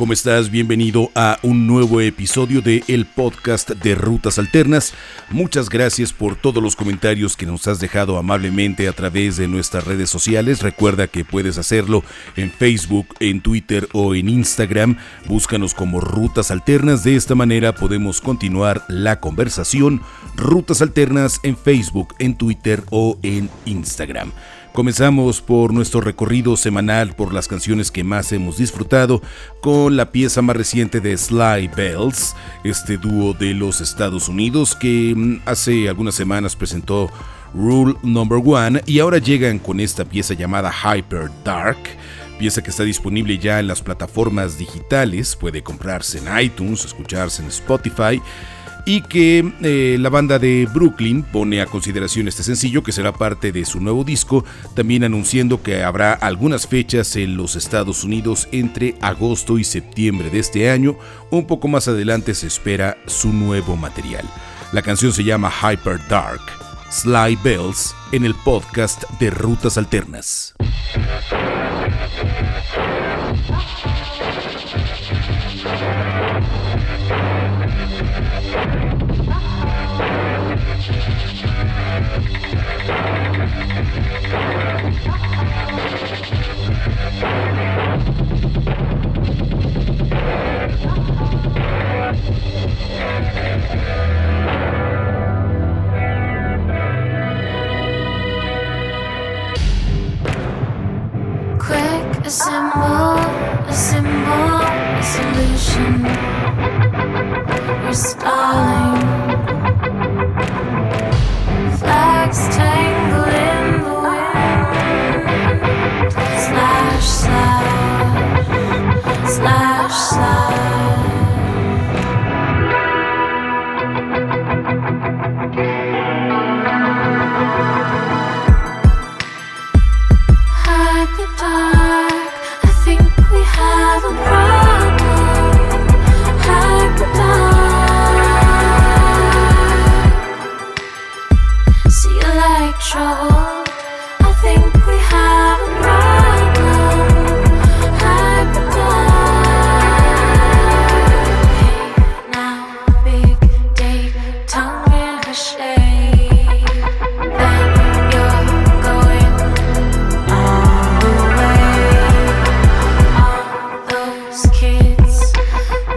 ¿Cómo estás? Bienvenido a un nuevo episodio de el podcast de Rutas Alternas. Muchas gracias por todos los comentarios que nos has dejado amablemente a través de nuestras redes sociales. Recuerda que puedes hacerlo en Facebook, en Twitter o en Instagram. Búscanos como Rutas Alternas. De esta manera podemos continuar la conversación. Rutas Alternas en Facebook, en Twitter o en Instagram. Comenzamos por nuestro recorrido semanal por las canciones que más hemos disfrutado con la pieza más reciente de Sly Bells, este dúo de los Estados Unidos que mm, hace algunas semanas presentó Rule Number One y ahora llegan con esta pieza llamada Hyper Dark pieza que está disponible ya en las plataformas digitales, puede comprarse en iTunes, escucharse en Spotify y que eh, la banda de Brooklyn pone a consideración este sencillo que será parte de su nuevo disco, también anunciando que habrá algunas fechas en los Estados Unidos entre agosto y septiembre de este año, un poco más adelante se espera su nuevo material. La canción se llama Hyper Dark, Sly Bells, en el podcast de Rutas Alternas.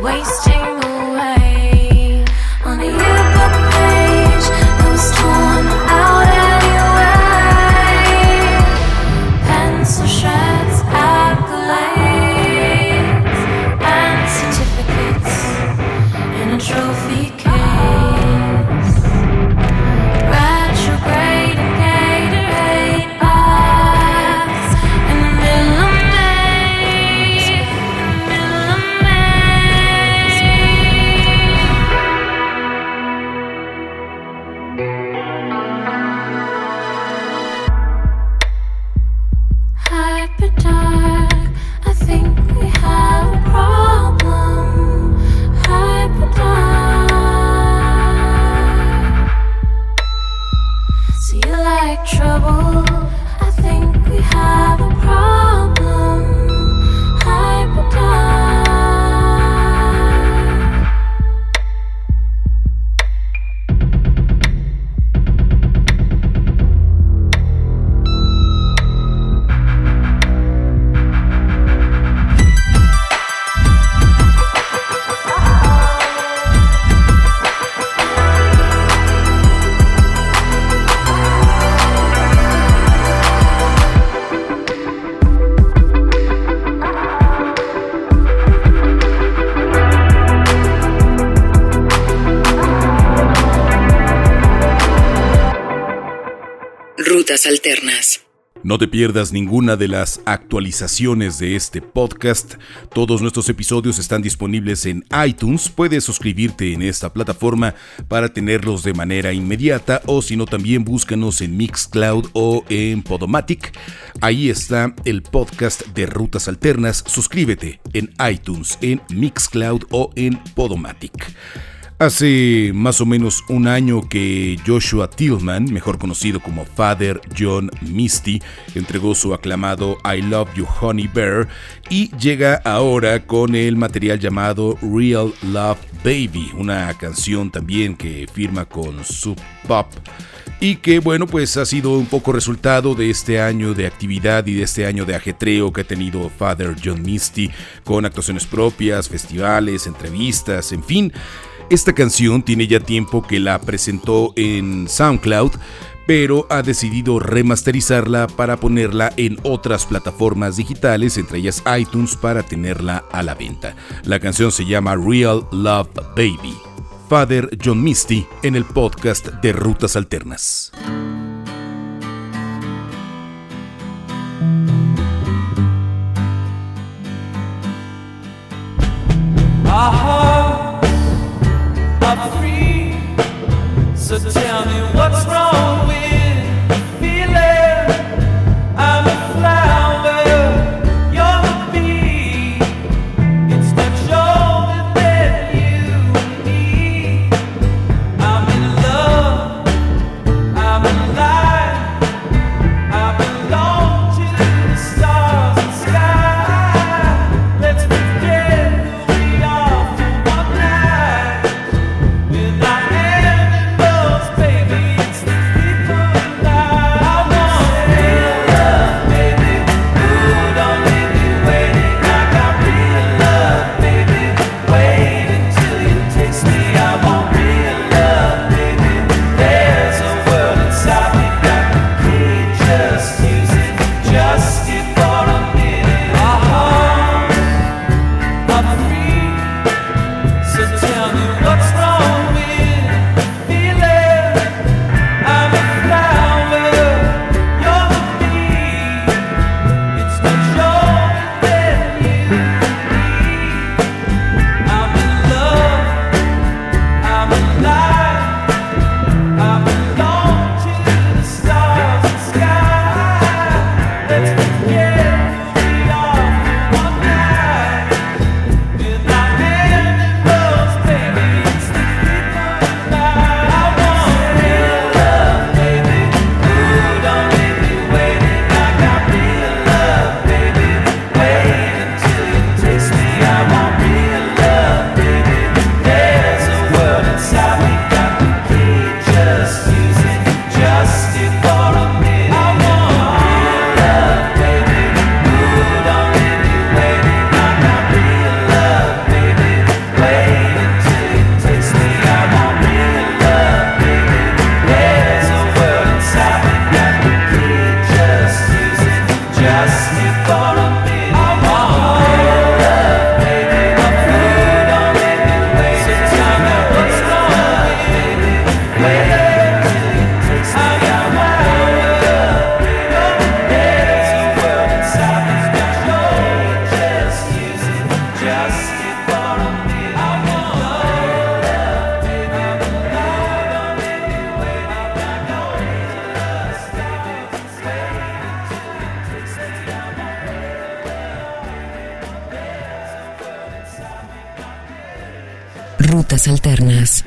waste No te pierdas ninguna de las actualizaciones de este podcast. Todos nuestros episodios están disponibles en iTunes. Puedes suscribirte en esta plataforma para tenerlos de manera inmediata o si no también búscanos en Mixcloud o en Podomatic. Ahí está el podcast de Rutas Alternas. Suscríbete en iTunes, en Mixcloud o en Podomatic. Hace más o menos un año que Joshua Tillman, mejor conocido como Father John Misty, entregó su aclamado I Love You Honey Bear y llega ahora con el material llamado Real Love Baby, una canción también que firma con Sub Pop y que bueno pues ha sido un poco resultado de este año de actividad y de este año de ajetreo que ha tenido Father John Misty con actuaciones propias, festivales, entrevistas, en fin. Esta canción tiene ya tiempo que la presentó en SoundCloud, pero ha decidido remasterizarla para ponerla en otras plataformas digitales, entre ellas iTunes, para tenerla a la venta. La canción se llama Real Love Baby. Father John Misty en el podcast de Rutas Alternas. So tell me what's wrong with Alternas.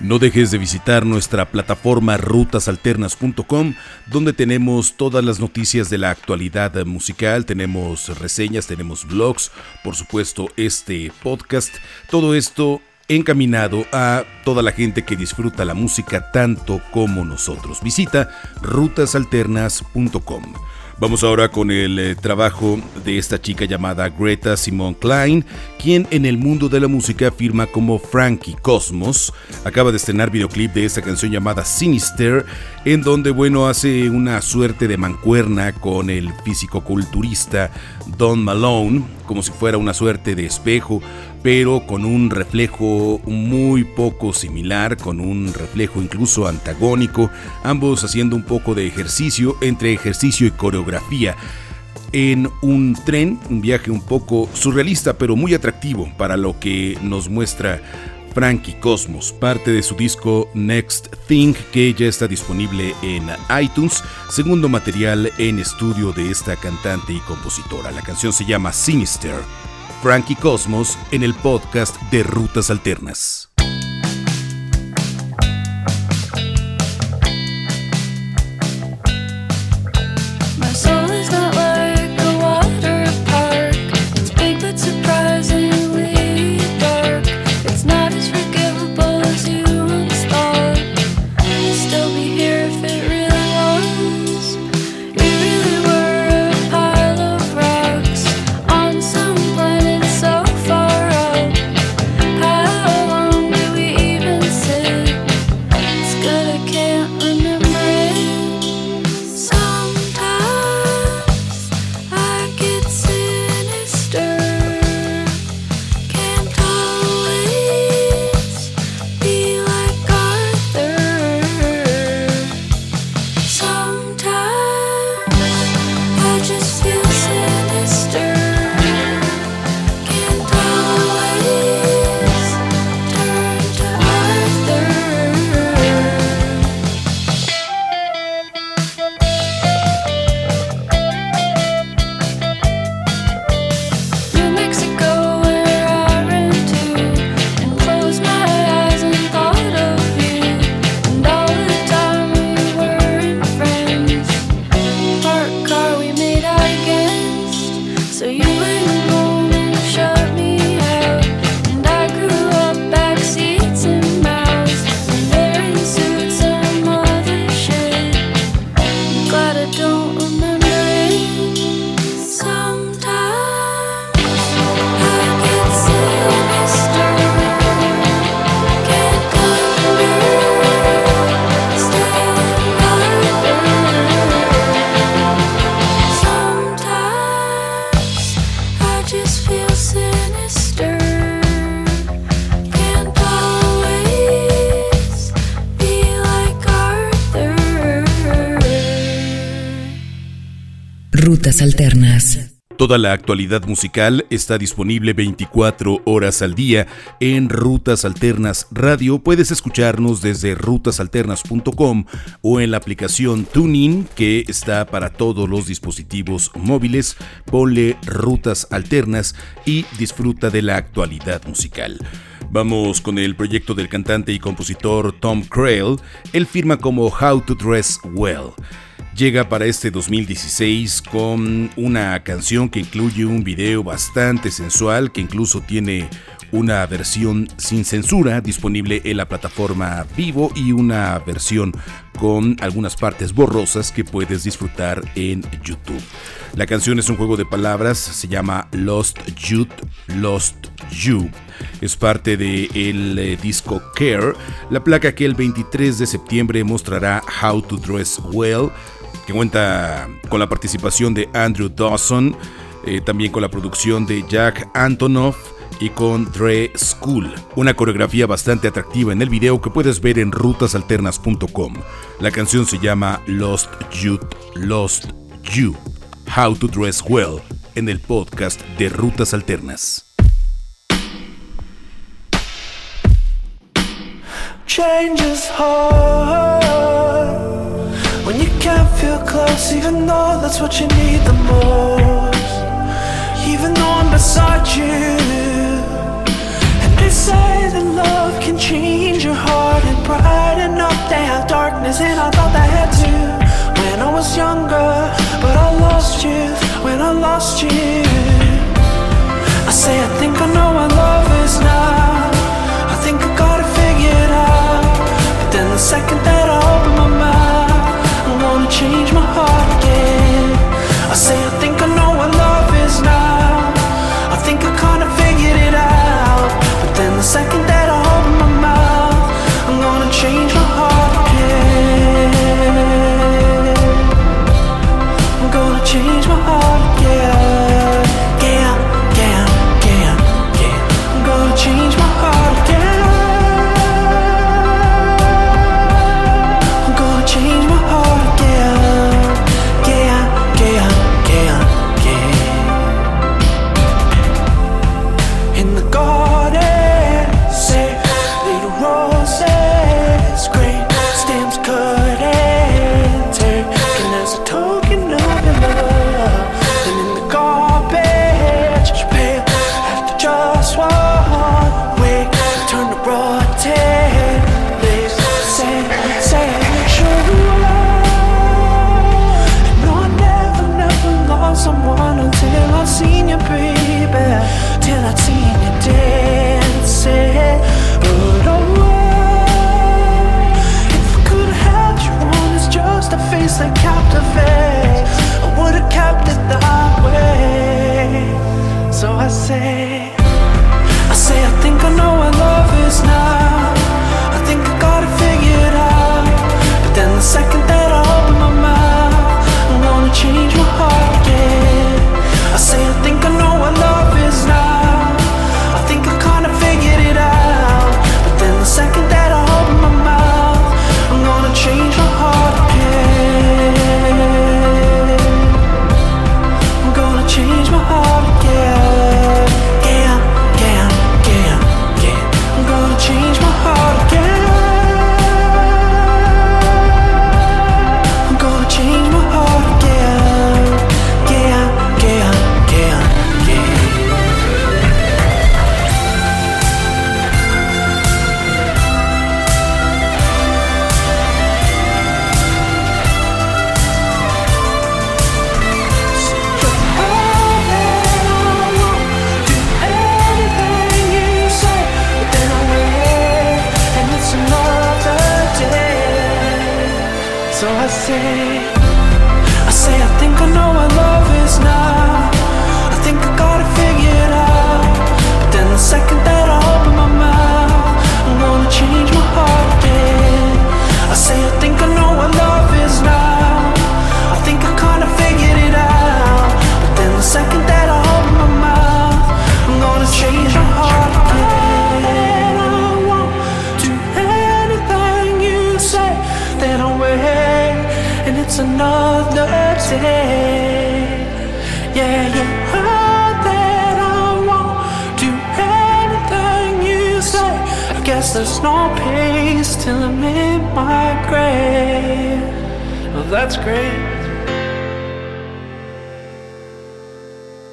No dejes de visitar nuestra plataforma rutasalternas.com, donde tenemos todas las noticias de la actualidad musical, tenemos reseñas, tenemos blogs, por supuesto este podcast, todo esto encaminado a toda la gente que disfruta la música tanto como nosotros. Visita rutasalternas.com. Vamos ahora con el eh, trabajo de esta chica llamada Greta Simone Klein, quien en el mundo de la música firma como Frankie Cosmos. Acaba de estrenar videoclip de esta canción llamada Sinister, en donde, bueno, hace una suerte de mancuerna con el físico-culturista Don Malone, como si fuera una suerte de espejo pero con un reflejo muy poco similar, con un reflejo incluso antagónico, ambos haciendo un poco de ejercicio entre ejercicio y coreografía. En un tren, un viaje un poco surrealista pero muy atractivo para lo que nos muestra Frankie Cosmos, parte de su disco Next Thing que ya está disponible en iTunes, segundo material en estudio de esta cantante y compositora. La canción se llama Sinister. Frankie Cosmos en el podcast de Rutas Alternas. Toda la actualidad musical está disponible 24 horas al día en Rutas Alternas Radio. Puedes escucharnos desde rutasalternas.com o en la aplicación TuneIn que está para todos los dispositivos móviles. Ponle Rutas Alternas y disfruta de la actualidad musical. Vamos con el proyecto del cantante y compositor Tom Crail. Él firma como How to Dress Well llega para este 2016 con una canción que incluye un video bastante sensual que incluso tiene una versión sin censura disponible en la plataforma Vivo y una versión con algunas partes borrosas que puedes disfrutar en YouTube. La canción es un juego de palabras, se llama Lost Youth, Lost You. Es parte del el eh, disco Care, la placa que el 23 de septiembre mostrará How to Dress Well cuenta con la participación de Andrew Dawson, eh, también con la producción de Jack Antonoff y con Dre School. Una coreografía bastante atractiva en el video que puedes ver en rutasalternas.com. La canción se llama Lost Youth, Lost You. How to Dress Well en el podcast de Rutas Alternas. Feel close even though that's what you need the most. Even though I'm beside you. And they say that love can change your heart And brighten up that darkness. And I thought that had to When I was younger But I lost you When I lost you. I say I change my heart again So I say, I say, I think I know what love is now. I think I gotta figure it out. But then the second that I open my mouth, I'm gonna change my heart again. I say, Guess there's no peace till I'm in my grave. Well, that's great.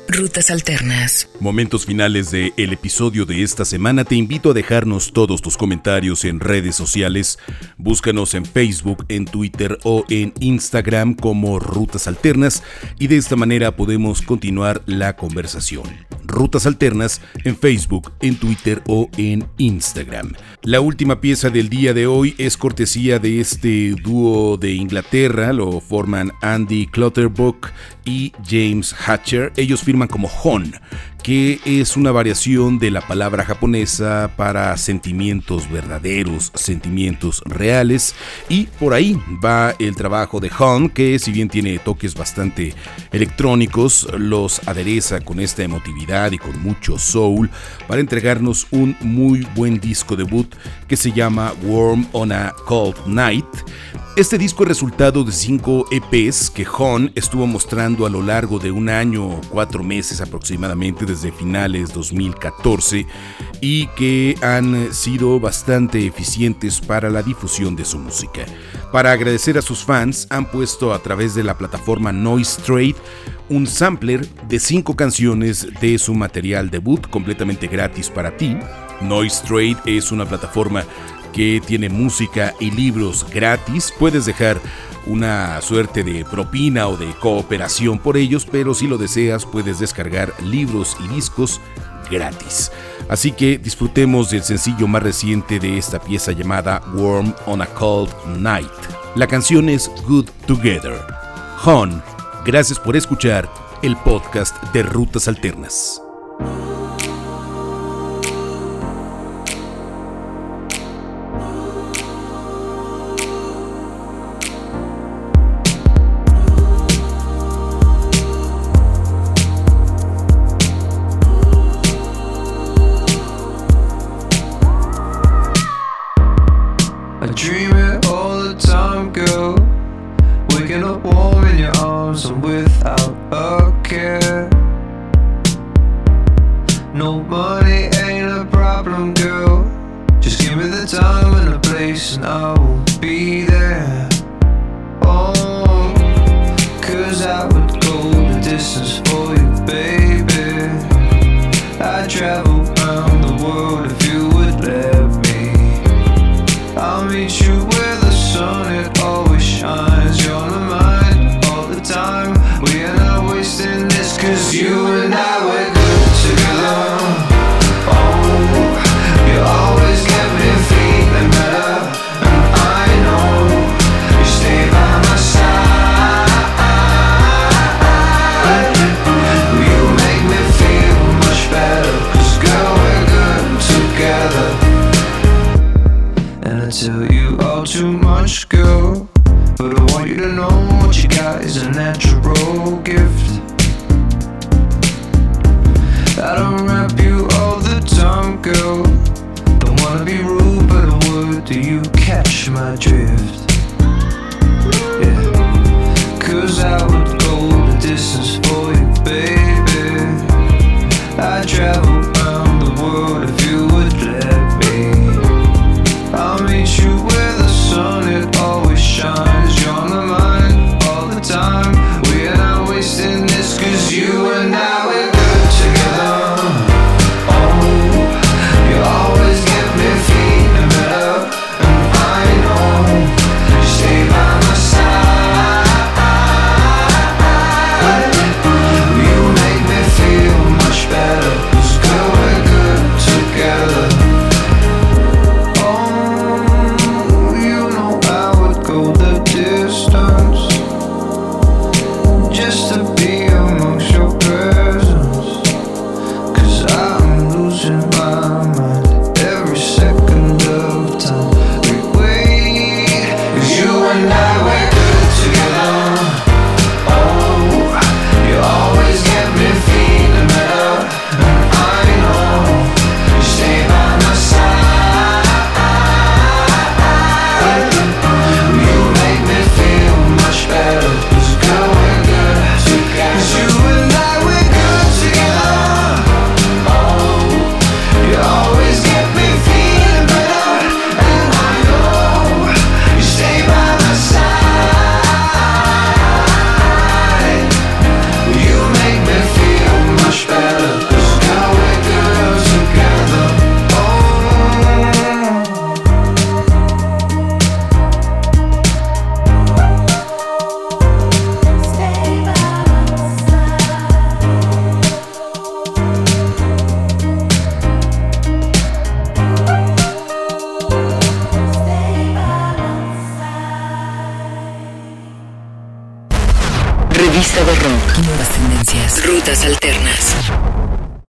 Rutas Alternas. Momentos finales del el episodio de esta semana. Te invito a dejarnos todos tus comentarios en redes sociales. Búscanos en Facebook, en Twitter o en Instagram como Rutas Alternas y de esta manera podemos continuar la conversación. Rutas Alternas en Facebook, en Twitter o en Instagram. La última pieza del día de hoy es cortesía de este dúo de Inglaterra, lo forman Andy Clutterbuck y James Hatcher. Ellos firman como Hon, que es una variación de la palabra japonesa para sentimientos verdaderos, sentimientos reales. Y por ahí va el trabajo de Hon, que si bien tiene toques bastante electrónicos, los adereza con esta emotividad y con mucho soul para entregarnos un muy buen disco debut que se llama Warm on a Cold Night. Este disco es resultado de cinco EPs que Hon estuvo mostrando a lo largo de un año o cuatro meses aproximadamente desde finales 2014 y que han sido bastante eficientes para la difusión de su música. Para agradecer a sus fans han puesto a través de la plataforma Noise Trade un sampler de cinco canciones de su material debut completamente gratis para ti. Noise Trade es una plataforma que tiene música y libros gratis. Puedes dejar una suerte de propina o de cooperación por ellos, pero si lo deseas puedes descargar libros y discos gratis. Así que disfrutemos del sencillo más reciente de esta pieza llamada Warm on a Cold Night. La canción es Good Together. Hon, gracias por escuchar el podcast de Rutas Alternas.